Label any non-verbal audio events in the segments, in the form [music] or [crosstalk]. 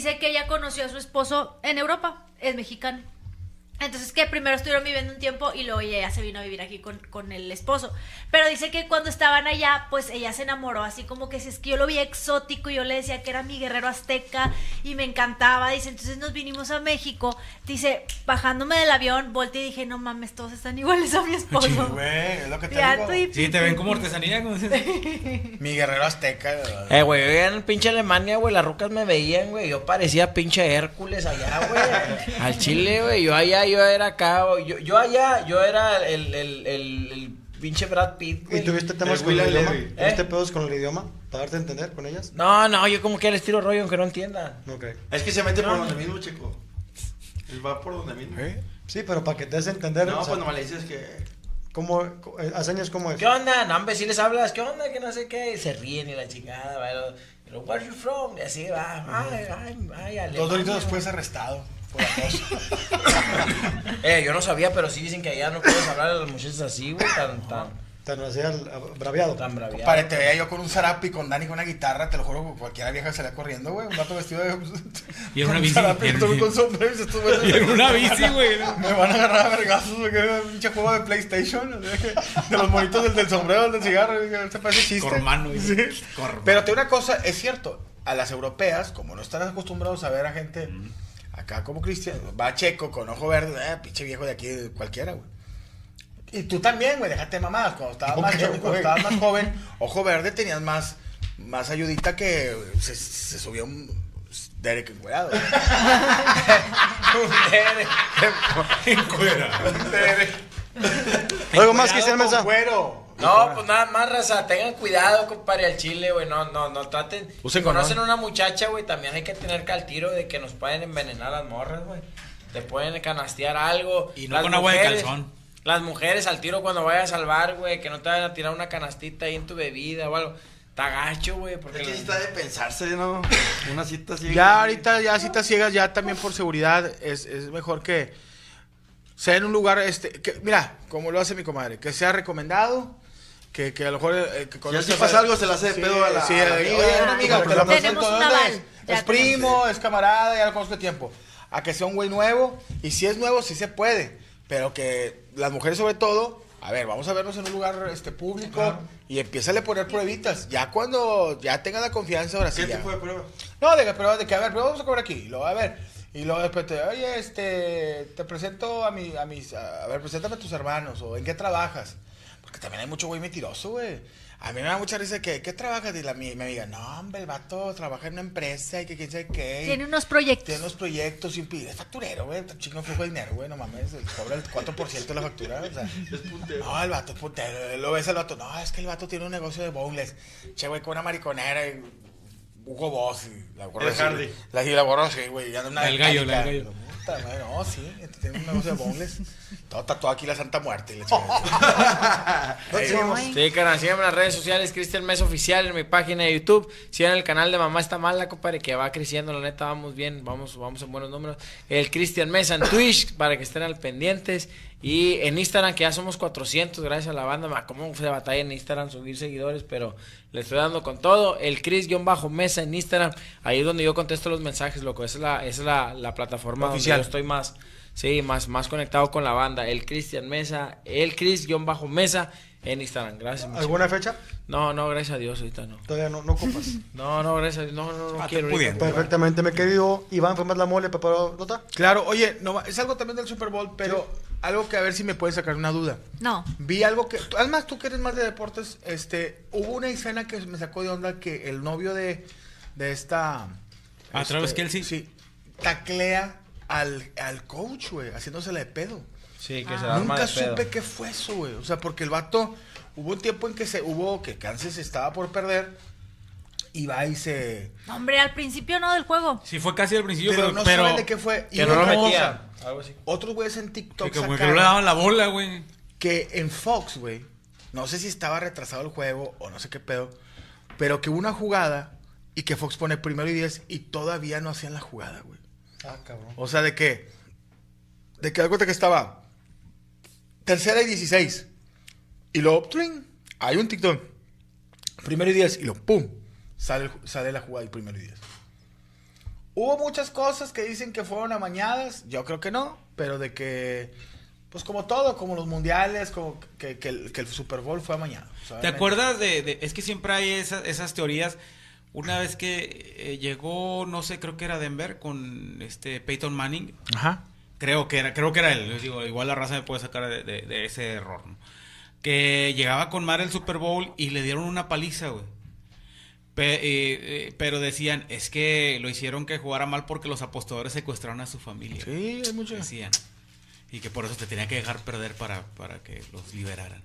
dice que ella conoció a su esposo en Europa, es mexicano. Entonces que primero estuvieron viviendo un tiempo y luego ella se vino a vivir aquí con, con, el esposo. Pero dice que cuando estaban allá, pues ella se enamoró, así como que si es que yo lo vi exótico y yo le decía que era mi guerrero azteca y me encantaba. Dice, entonces nos vinimos a México. Dice, bajándome del avión, volteé y dije, no mames, todos están iguales a mi [laughs] esposo. Sí, güey, es lo que te digo. Sí, te ven como artesanía. Como [laughs] mi guerrero azteca. Eh, güey, en pinche Alemania, güey, las rucas me veían, güey. Yo parecía pinche Hércules allá, güey. [laughs] Al Chile, güey. Yo allá yo era acá, yo, yo allá, yo era el, el, el, pinche Brad Pitt. ¿Y tuviste temas con el idioma? ¿Tuviste pedos con el idioma? ¿Para darte a entender con ellas? No, no, yo como que les tiro rollo aunque no entienda. Okay. Es que se mete por donde mismo, chico. Él va por donde mismo. ¿Eh? Sí, pero para que te des a entender. No, pues nomás le dices que. ¿Cómo, eh, haceñas cómo es? ¿Qué onda? No, hombre, si les hablas, ¿qué onda? Que no sé qué. se ríen y la chingada, ¿vale? Where are you from? Y así va. Ay, ay, ay, Dos doritos después arrestado. [laughs] eh, yo no sabía, pero sí dicen que allá no puedes hablar a las muchachas así, güey, tan, tan. Tan así braviado. Tan braviado. Para te veía yo con un zarapi con Dani con una guitarra, te lo juro, que cualquiera vieja salía corriendo, güey. Un vato vestido de. Y en [laughs] una bici. con sombrero y en [laughs] una bici, güey. Me van a agarrar a vergazos, güey. Un pinche juego de PlayStation. De los monitos del, del sombrero, del cigarro. Se parece chiste. Cormano, sí. Pero te una cosa, es cierto. A las europeas, como no están acostumbrados a ver a gente. Acá como Cristian, va checo con ojo verde, eh, pinche viejo de aquí, cualquiera, güey. Y tú también, güey, déjate mamadas. Cuando estabas más, cuando estabas más [laughs] joven, ojo verde tenías más, más ayudita que se, se subía un Derek encuerado. [laughs] un Derek. [laughs] Encuerado. Un Derek. ¿Algo más que sea mesa? Cuero. No, pues nada más, raza, tengan cuidado, compadre, al chile, güey, no, no, no traten. Si conocen a una muchacha, güey, también hay que tener que al tiro de que nos pueden envenenar las morras, güey. Te pueden canastear algo. Y no con agua de calzón. Las mujeres al tiro cuando vayas al bar, güey, que no te vayan a tirar una canastita ahí en tu bebida o algo. Está gacho, güey. Porque es que está de pensarse, ¿no? Una cita ciega. Ya ahorita, ya citas ciegas, ya también por seguridad, es, es mejor que sea en un lugar, este, que, mira, como lo hace mi comadre, que sea recomendado que, que a lo mejor eh, que si pasa algo se le hace de pedo a la, sí, a la amiga. Oye, una amiga, te la presento, ¿dónde es? Es primo, es camarada, ya lo conozco de tiempo. A que sea un güey nuevo, y si es nuevo, sí se puede, pero que las mujeres sobre todo, a ver, vamos a vernos en un lugar este público y empieza a poner pruebitas. Ya cuando ya tenga la confianza, ahora sí. ¿Qué tipo de prueba? No, de, prueba de que, a ver, pero vamos a comer aquí, y luego, a ver. Y luego después te, oye, este, te presento a, mi, a mis, a ver, preséntame a tus hermanos, o en qué trabajas. Porque también hay mucho güey mentiroso, güey. A mí me da mucha risa que, ¿qué trabajas? Y la, mi, mi amiga, no, hombre, el vato trabaja en una empresa y que quién sabe qué. Tiene unos proyectos. Tiene unos proyectos y es facturero, güey. Está chico flujo de dinero, güey, no mames. Cobra el 4% de la factura, o sea. [laughs] Es puntero. No, el vato es puntero. Lo ves el vato, no, es que el vato tiene un negocio de boneless. Che, güey, con una mariconera y Hugo Boss y la gorra. El Hardy. La, y la gorra, sí, güey. El gallo, el gallo. No, sí, tiene un negocio de boneless. Todo tatuado aquí la Santa Muerte. [laughs] Y sí, carnal, síganme en las redes sociales, Cristian Mes Oficial, en mi página de YouTube. Sigan el canal de Mamá Está Mala, compadre, que va creciendo, la neta, vamos bien, vamos, vamos en buenos números. El Cristian Mesa en Twitch, para que estén al pendientes. Y en Instagram, que ya somos 400, gracias a la banda. Como se batalla en Instagram subir seguidores, pero le estoy dando con todo. El Chris-Mesa en Instagram, ahí es donde yo contesto los mensajes, loco. Esa es la, es la, la plataforma Oficial. donde yo estoy más, sí, más, más conectado con la banda. El Cristian Mesa, el Chris-Mesa en Instagram. Gracias. ¿Alguna fecha? No, no, gracias a Dios, ahorita no. Todavía no, no ocupas. [laughs] no, no, gracias a Dios. No, no, no ah, quiero. Perfectamente, me querido Iván, ¿fue más la mole preparado nota? Claro, oye, no, es algo también del Super Bowl, pero algo que a ver si me puedes sacar una duda. No. Vi algo que, además tú que eres más de deportes, este, hubo una escena que me sacó de onda que el novio de, de esta... ¿A través que él sí? Sí, taclea al, al coach, güey, haciéndosele de pedo. Sí, que se ah. Nunca supe qué fue eso, güey. O sea, porque el vato, hubo un tiempo en que se, hubo, que Kansas estaba por perder y va y se... Hombre, al principio no del juego. Sí, fue casi al principio, pero, no saben de qué fue. Que y no lo metía. Algo así. Otros güeyes en TikTok que, como que no le daban la bola, güey. Que en Fox, güey, no sé si estaba retrasado el juego o no sé qué pedo, pero que hubo una jugada y que Fox pone primero y diez y todavía no hacían la jugada, güey. Ah, cabrón. O sea, de que... De que da cuenta que estaba tercera y dieciséis. Y luego, ¡tring! hay un TikTok. Primero y diez y lo ¡pum! Sale, sale la jugada y primero y diez. Hubo muchas cosas que dicen que fueron amañadas, yo creo que no, pero de que, pues como todo, como los mundiales, como que, que el, que el Super Bowl fue amañado. ¿Te acuerdas de, de- Es que siempre hay esas, esas teorías. Una vez que eh, llegó, no sé, creo que era Denver con este Peyton Manning. Ajá. Creo que era, creo que era él. Les digo, igual la raza me puede sacar de, de- de ese error, ¿no? Que llegaba con Mar el Super Bowl y le dieron una paliza, güey. Pe- eh, eh, pero decían, es que lo hicieron que jugara mal porque los apostadores secuestraron a su familia. Sí, hay mucho. Decían. Y que por eso te tenía que dejar perder para, para que los liberaran.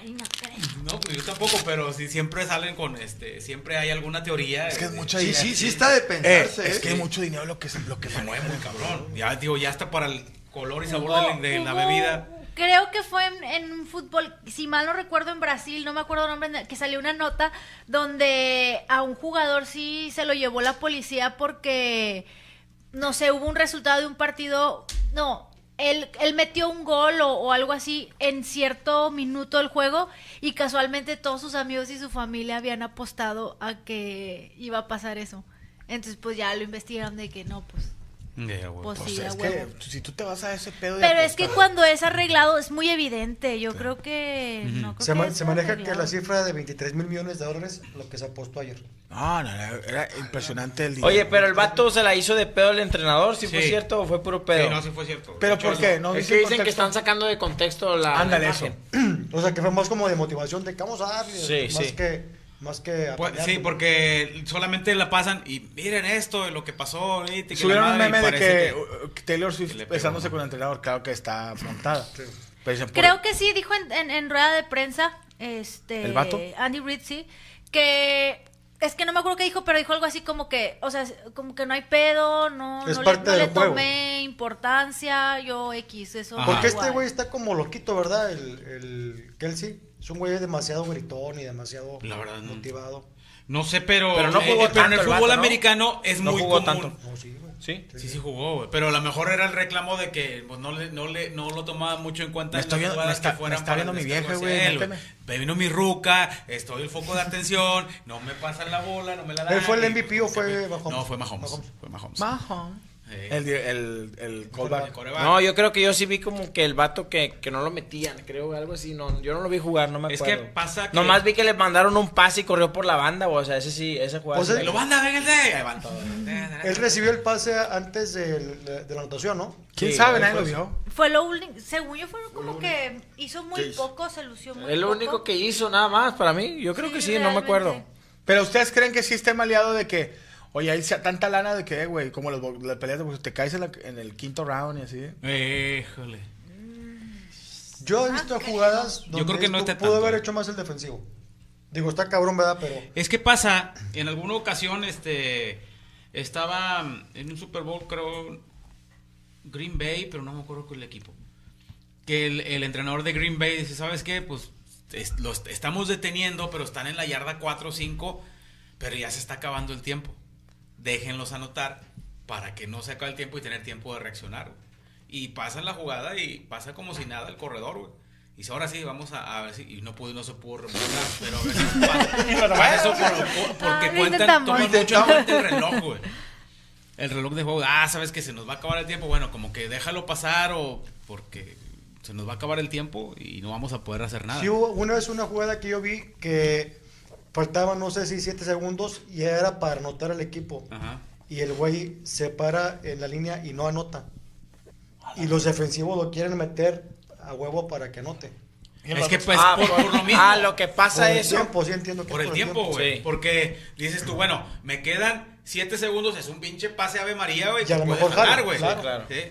Ay, no creo. No, pues yo tampoco, pero sí siempre salen con este, siempre hay alguna teoría. Es que es de- mucho Sí, dinero. sí, sí está de Eh, pensarse. es ¿eh? que hay mucho dinero lo que se, lo que se mueve muy cabrón. Ya digo, ya está para el color y sabor de, de la bebida. Creo que fue en, un fútbol, si mal no recuerdo, en Brasil, no me acuerdo el nombre, que salió una nota donde a un jugador sí se lo llevó la policía porque, no sé, hubo un resultado de un partido, no, él, él metió un gol o, o algo así en cierto minuto del juego y casualmente todos sus amigos y su familia habían apostado a que iba a pasar eso. Entonces pues ya lo investigaron de que no, pues... Ya, güey. Pues Pues sí, es que si tú te vas a ese pedo Pero es que cuando es arreglado es muy evidente. Yo creo que. No creo Se, que ma- es se maneja que la cifra de 23 mil millones de dólares lo que se apostó ayer. No, no, no, era impresionante el dinero. Oye, pero el vato se la hizo de pedo el entrenador, ¿sí, fue cierto o fue puro pedo? Sí, no, sí fue cierto. ¿Pero por qué? No es dice que dicen que están sacando de contexto la, Ándale, eso. imagen. [clears throat] O sea, que fue más como de motivación de que vamos a darle. Sí, más sí. que más que Pues, sí, porque solamente la pasan y miren esto, lo que pasó ahorita. y Subieron un meme de parece que, uh, Taylor Swift besándose con el entrenador, claro que está afrontada. Pero Creo que sí, dijo en, en- en rueda de prensa. Este. ¿El vato? Andy Reid, sí. Que. Es que no me acuerdo qué dijo, pero dijo algo así como que, o sea, como que no hay pedo, no, Es no parte le, no juego. tomé importancia, yo X, eso. Ajá. Porque este güey está como loquito, ¿verdad? El, el Kelsey. Es un güey demasiado gritón y demasiado La verdad, no. motivado. No sé, pero, Pero no jugó eh, pero en el el fútbol vato, ¿no? americano es No muy jugó común. tanto. No, sí, güey. ¿Sí? Sí, sí jugó, güey. Pero a lo mejor era el reclamo de que pues, no, le, no, le, no lo tomaba mucho en cuenta Me en estoy las viendo- jugadas me está- que fueran me está viendo mi vieja, güey. Me vino mi ruca, estoy el foco de atención, no me pasan la bola, no me la dan. ¿Él fue el y, MVP o fue pues, Mahomes? No, fue Mahomes. Mahomes. Fue Mahomes. Mahomes. Sí. El, el, el callback. No, yo creo que yo sí vi como que el vato que, que no lo metían, creo, algo así. No, yo no lo vi jugar, no me Es acuerdo. que pasa que- Nomás vi que le mandaron un pase y corrió por la banda, o sea, ese sí, esa jugada. Pues sí él- la- Lo van todos. Él recibió el pase antes de, de la anotación, ¿no? ¿Quién Sí, sabe? Nadie fue lo vio. Fue lo único, según yo, fue como que hizo muy poco, se lució muy Es lo poco. único que hizo, nada más, para mí. Yo creo Sí, que sí, no me acuerdo. Pero ustedes creen que sí esté maleado de que, oye, hay sea tanta lana de que, eh, güey, como las peleas de boxeo, te caes en, la- en el quinto round y así. Híjole. Yo he visto jugadas donde creo que no pudo tanto, haber eh. hecho más el defensivo. Digo, está cabrón, ¿verdad? Pero Es que pasa, en alguna ocasión, este, estaba en un Super Bowl, creo, Green Bay, pero no me acuerdo con el equipo. Que el, el entrenador de Green Bay dice, ¿sabes qué? Pues es- los estamos deteniendo, pero están en la yarda 4 o 5, pero ya se está acabando el tiempo. Déjenlos anotar para que no se acabe el tiempo y tener tiempo de reaccionar. güey. Y pasa la jugada y pasa como si nada el corredor, güey. Y dice, ahora sí, vamos a, a ver si... Y no, pudo, no se pudo remontar, pero a ver si [laughs] pasa, pasa eso por- por- porque Ah, lo cuentan, toman mucho el reloj, güey. El reloj de juego, ah, sabes que se nos va a acabar el tiempo. Bueno, como que déjalo pasar o porque se nos va a acabar el tiempo y no vamos a poder hacer nada. sí hubo una vez una jugada que yo vi que faltaban, no sé si 7 segundos y era para anotar al equipo. Ajá. Y el güey se para en la línea y no anota. Y los defensivos lo quieren meter a huevo para que anote. Es que pues ah, por, por- por lo mismo. ah, lo que pasa Por el eso. tiempo, sí entiendo que Por es el tiempo, güey. Sí. Porque dices tú, bueno, me quedan 7 segundos, es un pinche pase Ave María, güey. Y a lo mejor güey. claro. Sí, Claro. sí.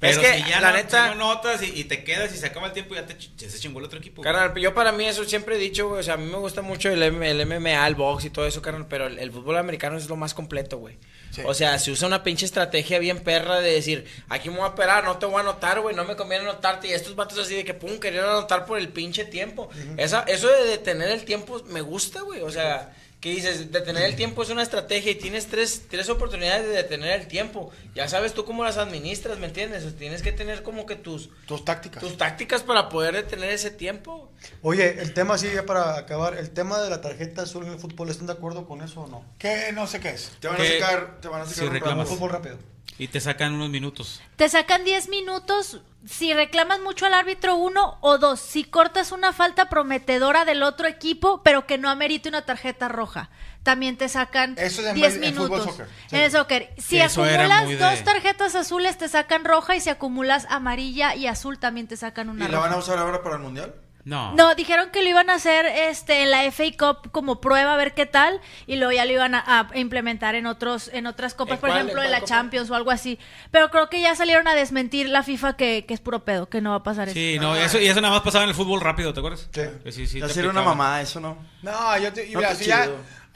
Pero que, si ya la no, neta- si no notas y, y te quedas y se acaba el tiempo, ya, te, ya se chingó el otro equipo. Carnal, yo para mí eso siempre he dicho, güey, o sea, a mí me gusta mucho el, M- el MMA, el box y todo eso, carnal, pero el, el fútbol americano es lo más completo, güey. Sí. O sea, se usa una pinche estrategia bien perra de decir, aquí me voy a esperar, no te voy a anotar, güey, no me conviene anotarte. Y estos vatos así de que, pum, querían anotar por el pinche tiempo. Esa, eso de detener el tiempo me gusta, güey. O sea, que dices, detener el tiempo es una estrategia y tienes tres, tres oportunidades de detener el tiempo. Ya sabes tú cómo las administras, ¿me entiendes? O sea, tienes que tener como que tus, Tus tácticas. tus tácticas para poder detener ese tiempo. Oye, el tema, sí, ya para acabar, el tema de la tarjeta azul en el fútbol, ¿están de acuerdo con eso o no? ¿Qué? No sé qué es. Te van a Que- sacar, te van a sacar si reclamas. Fútbol rápido. Y te sacan unos minutos. Te sacan 10 minutos si reclamas mucho al árbitro uno o dos. Si cortas una falta prometedora del otro equipo, pero que no amerite una tarjeta roja. También te sacan Eso es en 10 base- en fútbol, minutos. soccer. En el soccer. Si acumulas de- dos tarjetas azules, te sacan roja. Y si acumulas amarilla y azul, también te sacan ¿Y una la van a usar ahora para el mundial? No. No, dijeron que lo iban a hacer este en la FA Cup como prueba a ver qué tal y luego ya lo iban a, a implementar en otros en otras copas, ¿En por cuál? ejemplo ¿En la copa? Champions o algo así. Pero creo que ya salieron a desmentir la FIFA que, que es puro pedo, que no va a pasar eso. Sí, no, eso, y eso nada más pasaba en el fútbol rápido, ¿te acuerdas? Sí. Que sí, sí, te sería una mamada, eso no. No, yo te, y No, si ya-.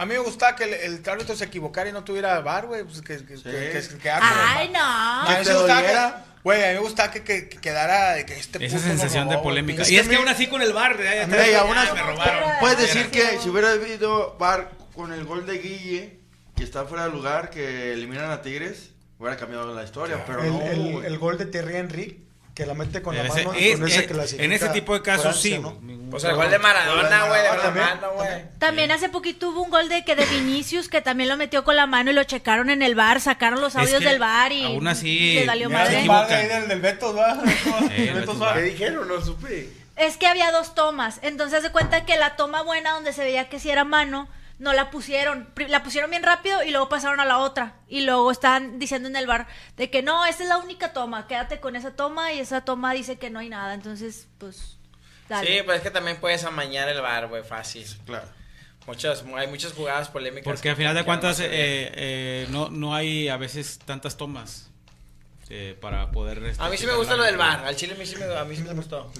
A mí me gustaba que el, el árbitro se equivocara y no tuviera bar, güey. Pues que, que, Sí. que, que- que quedara como- Ay, no. A mí Que sí te me gustaba doliera. que- Güey, a mí me gustaba que, que, que quedara de que este Esa sensación de robó, polémica. Es y es que aún así con el bar, ya, me robaron. Puedes decir que si hubiera habido bar con el gol de Guille, que está fuera de lugar, que eliminan a Tigres, hubiera cambiado la historia, pero el, no. el- el gol de Thierry Henry, que la mete con la ese- mano y es- con ese es- en ese tipo de casos Francia, sí. ¿no? O sea, el gol de Maradona, güey, de la también, mano, güey. también. También hace poquito hubo un gol de que de Vinicius que también lo metió con la mano y lo checaron en el bar, sacaron los Es audios que del bar y aún así, les valió madre. del, del Betos, ¿va? ¿Qué dijeron? No supe. Es que había dos tomas, entonces se cuenta que la toma buena donde se veía que si era mano, no la pusieron, la pusieron bien rápido y luego pasaron a la otra y luego estaban diciendo en el bar de que no, esa es la única toma, quédate con esa toma y esa toma dice que no hay nada, entonces pues dale. Sí, pues es que también puedes amañar el bar, güey, fácil. Claro. Muchas, hay muchas jugadas polémicas. Porque que al final de cuentas eh, eh, no, no hay a veces tantas tomas eh, para poder... este, A mí sí me checar gusta lo del bar. Al chile a mí sí me, a mí sí me gustó.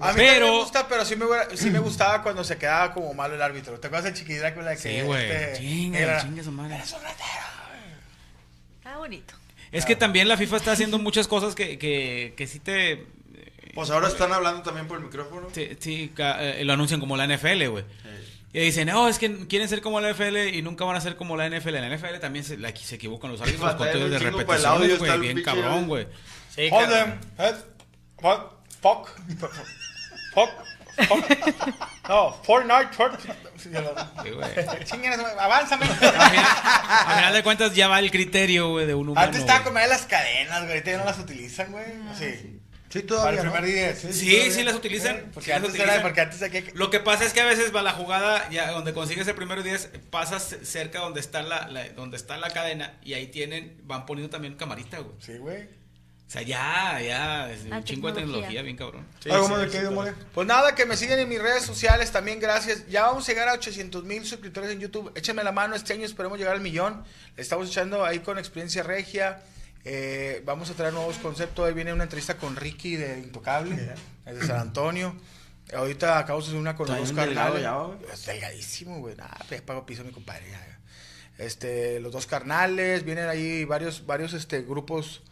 A mí Pero- me gusta, pero sí me, sí me gustaba cuando se quedaba como malo el árbitro. ¿Te acuerdas de Chiqui Drácula? Que Sí, güey. este, Chinga, era- chinga su madre. Está bonito. Es que también la FIFA está haciendo muchas cosas que, que, que sí te... Pues ahora están hablando también por el micrófono. sí, ca- eh, lo anuncian como la NFL, güey. Y dicen, no, es que quieren ser como la NFL y nunca van a ser como la NFL. En la NFL también se, la- se equivocan los árbitros, los conteos de está güey. Bien cabrón, güey. Sí, Hold them. Head. Fuck. Fuck. [laughs] Fuck. Fuck. No, Fortnite. Fortnite. Sí, güey. Chingan, avánzame. Al final, al final de cuentas ya va el criterio, güey, de un humano. Antes estaba con las cadenas, güey. Ahorita ya no las utilizan, güey. Sí. Sí, Para todavía, el ¿no? primer día. Sí, todavía. sí las utilizan. Sí, sí Porque las antes utilizan. era, porque antes aquí. Lo que pasa es que a veces va la jugada, ya donde consigues el primero 10, pasas cerca donde está la, la- donde está la cadena y ahí tienen, van poniendo también camarita, güey. Sí, güey. O sea, ya, ya, es un chingo de tecnología. bien cabrón. ¿Algo sí, más de mole? Pues nada, que me siguen en mis redes sociales también, gracias. Ya vamos a llegar a 800 mil suscriptores en YouTube. Échenme la mano, este año esperemos llegar al millón. Le estamos echando ahí con experiencia regia. Eh, vamos a traer nuevos conceptos. Ahí viene una entrevista con Ricky de Intocable, desde San Antonio. Ahorita acabamos de hacer una con los dos. Es delgadísimo, güey. Nah, pues ya pago piso mi compadre. ya. Este, los dos carnales, vienen ahí varios, varios este, grupos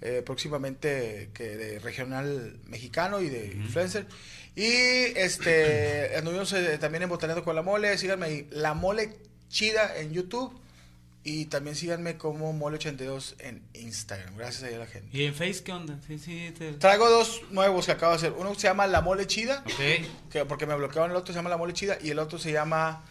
eh, próximamente que de regional mexicano y de influencer. Y este [clears throat] anduvimos eh, también en Botaneando con la Mole, síganme ahí, La Mole Chida en YouTube y también síganme como Mole82 en Instagram. Gracias a la gente. ¿Y en Face qué onda? Sí, sí, te... Traigo dos nuevos que acabo de hacer. Uno se llama La Mole Chida, Ok. que porque me bloquearon el otro se llama La Mole Chida y el otro se llama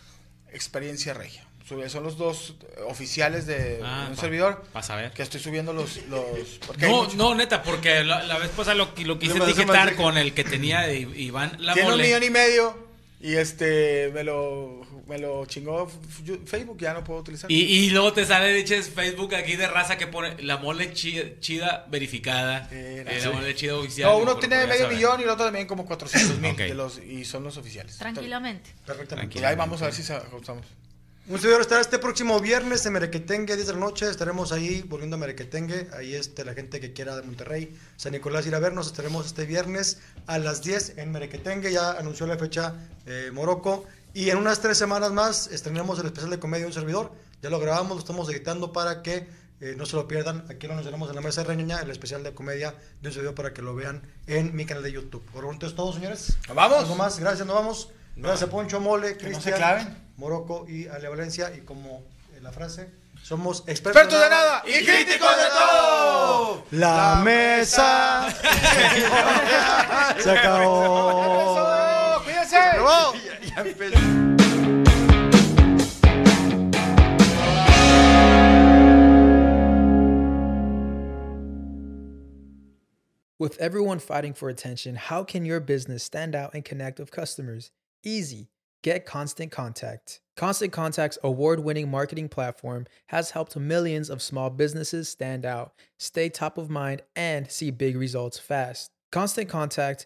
Experiencia Regia. Son son los dos eh, oficiales de Ah, un pa- servidor pa' saber. que estoy subiendo los... los No, no, neta, porque la, la vez pasada lo, lo quise parece etiquetar con el que tenía de Iván La Tiene un Mole. millón y medio y este me lo me lo chingó Facebook, ya no puedo utilizar. Y, y luego te sale, dices, Facebook aquí de raza que pone la mole chida, chida verificada. Eh, la mole chida oficial. no, uno tiene medio millón y el otro también como 400 mil de los y son los oficiales. Tranquilamente. Perfectamente. Y ahí vamos a ver si se ajustamos. Un servidor estará este próximo viernes en Merequetengue, 10 de la noche. Estaremos ahí volviendo a Merequetengue. Ahí este, la gente que quiera de Monterrey, San Nicolás, ir a vernos. Estaremos este viernes a las 10 en Merequetengue. Ya anunció la fecha eh, Morocco. Y en unas tres semanas más estrenamos el especial de comedia de un servidor. Ya lo grabamos, lo estamos editando para que eh, no se lo pierdan. Aquí lo anunciaremos en la mesa de Reñoña, el especial de comedia de un servidor para que lo vean en mi canal de YouTube. Por lo pronto es todo, señores. ¡Nos vamos! ¿Algo más? Gracias, nos vamos. Gracias a Poncho Mole, no Cristian, claven. Morocco y Ale Valencia. Y como en la frase, somos expertos, ¡Expertos de nada! ¡Y críticos de todo! La mesa [laughs] se acabó. [laughs] ¡Cuídense! With everyone fighting for attention, how can your business stand out and connect with customers? Easy. Get Constant Contact. Constant Contact's award winning marketing platform has helped millions of small businesses stand out, stay top of mind, and see big results fast. Constant Contact